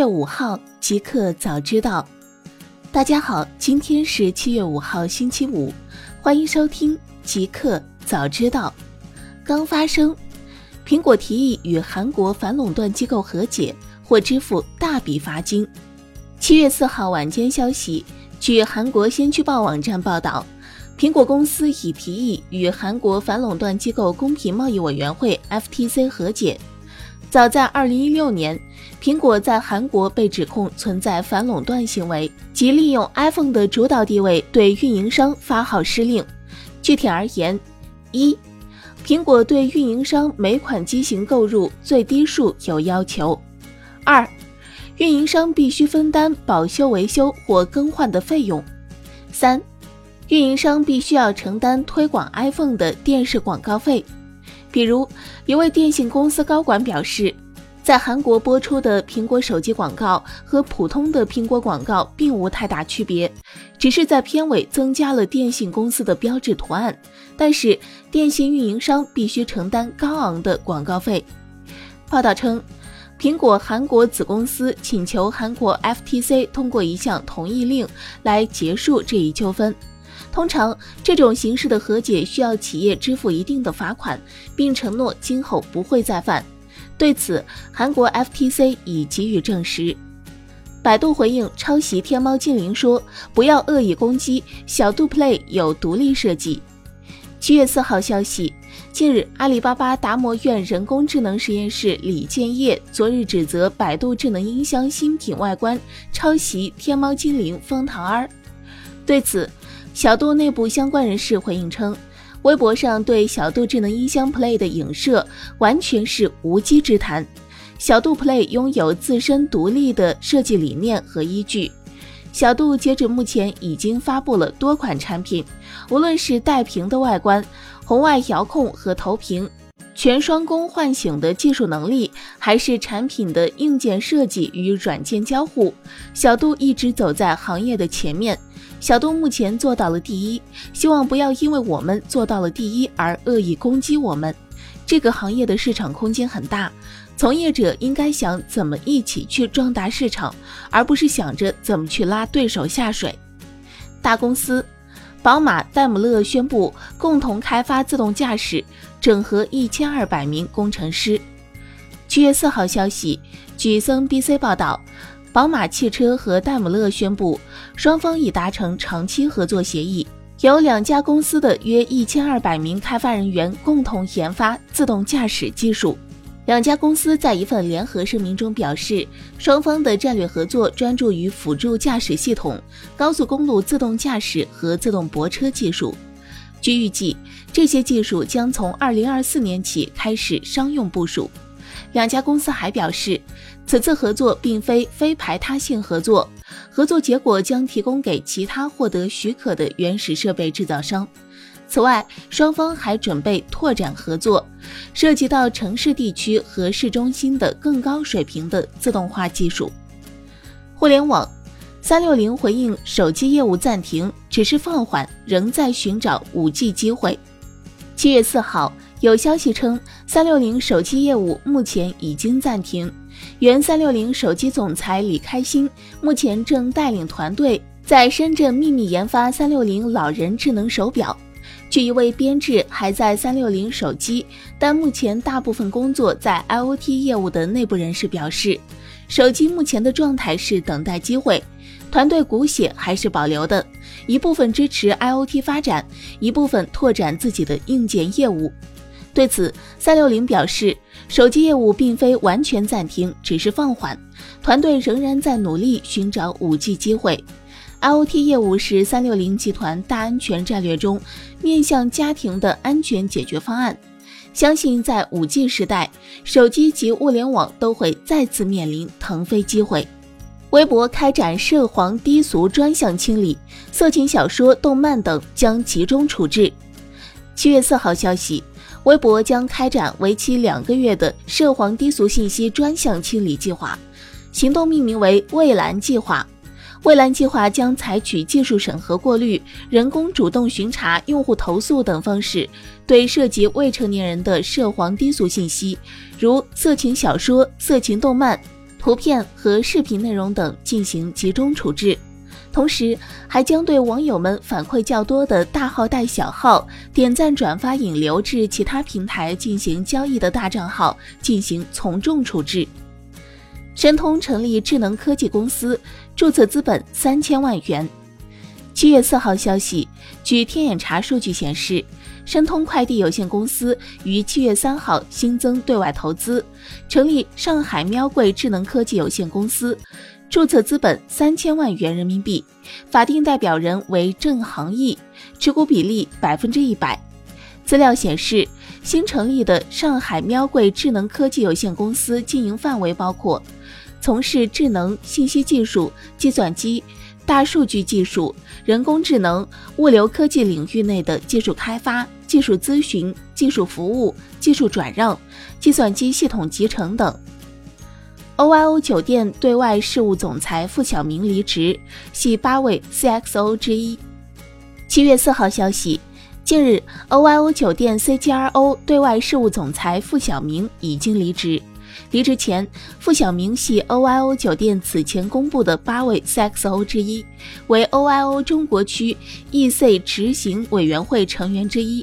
月五号，即刻早知道。大家好，今天是七月五号，星期五，欢迎收听即刻早知道。刚发生，苹果提议与韩国反垄断机构和解，或支付大笔罚金。七月四号晚间消息，据韩国先驱报网站报道，苹果公司已提议与韩国反垄断机构公平贸易委员会 （FTC） 和解。早在二零一六年，苹果在韩国被指控存在反垄断行为，即利用 iPhone 的主导地位对运营商发号施令。具体而言，一，苹果对运营商每款机型购入最低数有要求；二，运营商必须分担保修、维修或更换的费用；三，运营商必须要承担推广 iPhone 的电视广告费。比如，一位电信公司高管表示，在韩国播出的苹果手机广告和普通的苹果广告并无太大区别，只是在片尾增加了电信公司的标志图案。但是，电信运营商必须承担高昂的广告费。报道称，苹果韩国子公司请求韩国 FTC 通过一项同意令来结束这一纠纷。通常，这种形式的和解需要企业支付一定的罚款，并承诺今后不会再犯。对此，韩国 FTC 已给予证实。百度回应抄袭天猫精灵说：“不要恶意攻击，小度 Play 有独立设计。”七月四号消息，近日，阿里巴巴达摩院人工智能实验室李建业昨日指责百度智能音箱新品外观抄袭天猫精灵方糖儿。对此，小度内部相关人士回应称，微博上对小度智能音箱 Play 的影射完全是无稽之谈。小度 Play 拥有自身独立的设计理念和依据。小度截止目前已经发布了多款产品，无论是带屏的外观、红外遥控和投屏、全双工唤醒的技术能力，还是产品的硬件设计与软件交互，小度一直走在行业的前面。小度目前做到了第一，希望不要因为我们做到了第一而恶意攻击我们。这个行业的市场空间很大，从业者应该想怎么一起去壮大市场，而不是想着怎么去拉对手下水。大公司，宝马、戴姆勒宣布共同开发自动驾驶，整合一千二百名工程师。七月四号消息，据 CNBC 报道。宝马汽车和戴姆勒宣布，双方已达成长期合作协议，由两家公司的约一千二百名开发人员共同研发自动驾驶技术。两家公司在一份联合声明中表示，双方的战略合作专注于辅助驾驶系统、高速公路自动驾驶和自动泊车技术。据预计，这些技术将从二零二四年起开始商用部署。两家公司还表示，此次合作并非非排他性合作，合作结果将提供给其他获得许可的原始设备制造商。此外，双方还准备拓展合作，涉及到城市地区和市中心的更高水平的自动化技术。互联网，三六零回应手机业务暂停，只是放缓，仍在寻找五 G 机会。七月四号。有消息称，三六零手机业务目前已经暂停。原三六零手机总裁李开心目前正带领团队在深圳秘密研发三六零老人智能手表。据一位编制还在三六零手机，但目前大部分工作在 IoT 业务的内部人士表示，手机目前的状态是等待机会，团队骨血还是保留的，一部分支持 IoT 发展，一部分拓展自己的硬件业务。对此，三六零表示，手机业务并非完全暂停，只是放缓，团队仍然在努力寻找五 G 机会。IoT 业务是三六零集团大安全战略中面向家庭的安全解决方案。相信在五 G 时代，手机及物联网都会再次面临腾飞机会。微博开展涉黄低俗专项清理，色情小说、动漫等将集中处置。七月四号消息。微博将开展为期两个月的涉黄低俗信息专项清理计划，行动命名为“蔚蓝计划”。蔚蓝计划将采取技术审核过滤、人工主动巡查、用户投诉等方式，对涉及未成年人的涉黄低俗信息，如色情小说、色情动漫、图片和视频内容等进行集中处置。同时，还将对网友们反馈较多的大号带小号、点赞转发引流至其他平台进行交易的大账号进行从重处置。申通成立智能科技公司，注册资本三千万元。七月四号消息，据天眼查数据显示，申通快递有限公司于七月三号新增对外投资，成立上海喵贵智能科技有限公司。注册资本三千万元人民币，法定代表人为郑航毅，持股比例百分之一百。资料显示，新成立的上海喵贵智能科技有限公司经营范围包括从事智能信息技术、计算机、大数据技术、人工智能、物流科技领域内的技术开发、技术咨询、技术服务、技术转让、计算机系统集成等。OYO 酒店对外事务总裁付晓明离职，系八位 CXO 之一。七月四号消息，近日，OYO 酒店 CGRO 对外事务总裁付晓明已经离职。离职前，付晓明系 OYO 酒店此前公布的八位 CXO 之一，为 OYO 中国区 EC 执行委员会成员之一。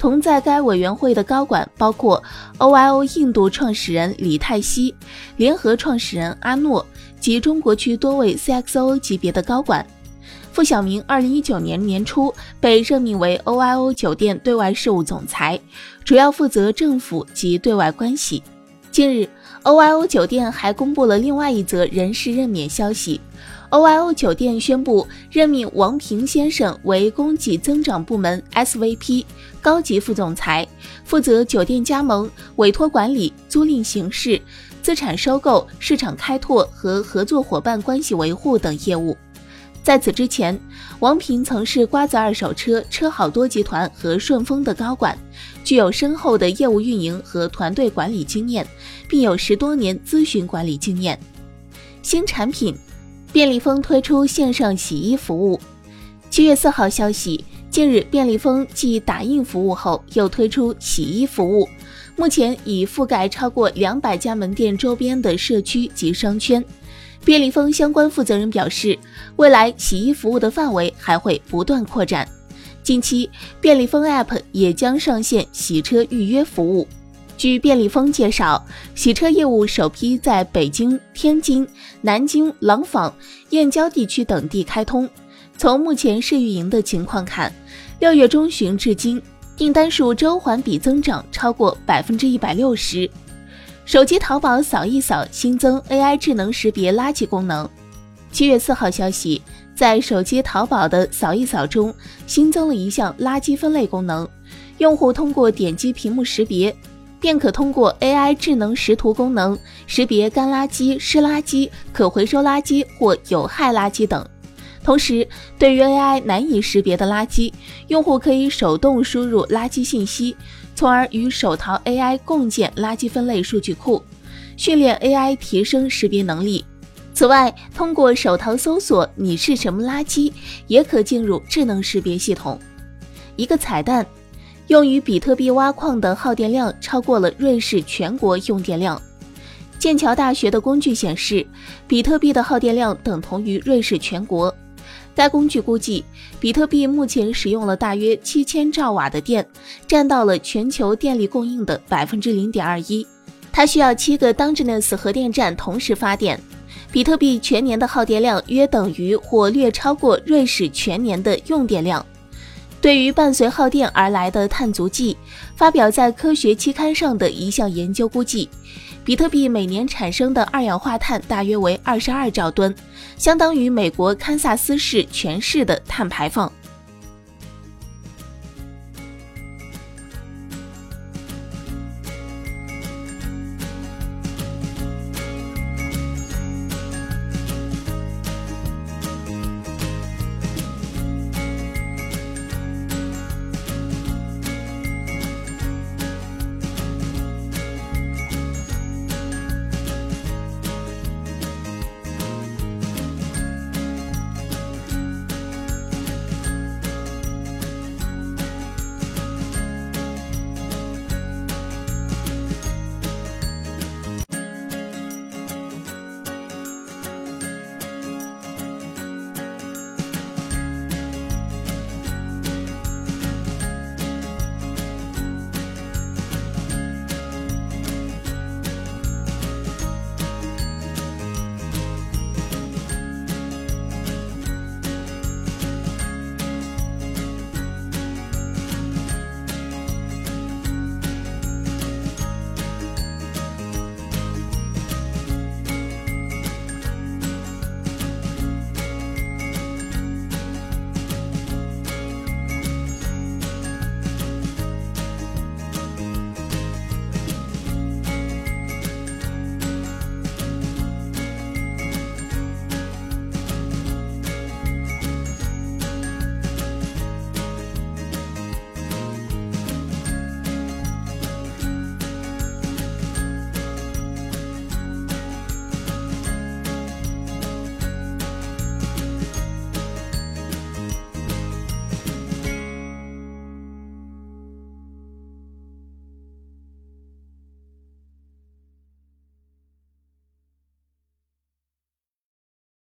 同在该委员会的高管包括 OYO 印度创始人李泰熙、联合创始人阿诺及中国区多位 CXO 级别的高管。付晓明二零一九年年初被任命为 OYO 酒店对外事务总裁，主要负责政府及对外关系。近日，OYO 酒店还公布了另外一则人事任免消息。OYO 酒店宣布任命王平先生为供给增长部门 SVP 高级副总裁，负责酒店加盟、委托管理、租赁形式、资产收购、市场开拓和合作伙伴关系维护等业务。在此之前，王平曾是瓜子二手车车好多集团和顺丰的高管，具有深厚的业务运营和团队管理经验，并有十多年咨询管理经验。新产品。便利蜂推出线上洗衣服务。七月四号消息，近日便利蜂继打印服务后，又推出洗衣服务，目前已覆盖超过两百家门店周边的社区及商圈。便利蜂相关负责人表示，未来洗衣服务的范围还会不断扩展。近期，便利蜂 App 也将上线洗车预约服务。据便利蜂介绍，洗车业务首批在北京、天津、南京、廊坊、燕郊地区等地开通。从目前试运营的情况看，六月中旬至今，订单数周环比增长超过百分之一百六十。手机淘宝扫一扫新增 AI 智能识别垃圾功能。七月四号消息，在手机淘宝的扫一扫中新增了一项垃圾分类功能，用户通过点击屏幕识别。便可通过 AI 智能识图功能识别干垃圾、湿垃圾、可回收垃圾或有害垃圾等。同时，对于 AI 难以识别的垃圾，用户可以手动输入垃圾信息，从而与手淘 AI 共建垃圾分类数据库，训练 AI 提升识别能力。此外，通过手淘搜索“你是什么垃圾”，也可进入智能识别系统。一个彩蛋。用于比特币挖矿的耗电量超过了瑞士全国用电量。剑桥大学的工具显示，比特币的耗电量等同于瑞士全国。该工具估计，比特币目前使用了大约七千兆瓦的电，占到了全球电力供应的百分之零点二一。它需要七个 Dungeness 核电站同时发电。比特币全年的耗电量约等于或略超过瑞士全年的用电量。对于伴随耗电而来的碳足迹，发表在科学期刊上的一项研究估计，比特币每年产生的二氧化碳大约为二十二兆吨，相当于美国堪萨斯市全市的碳排放。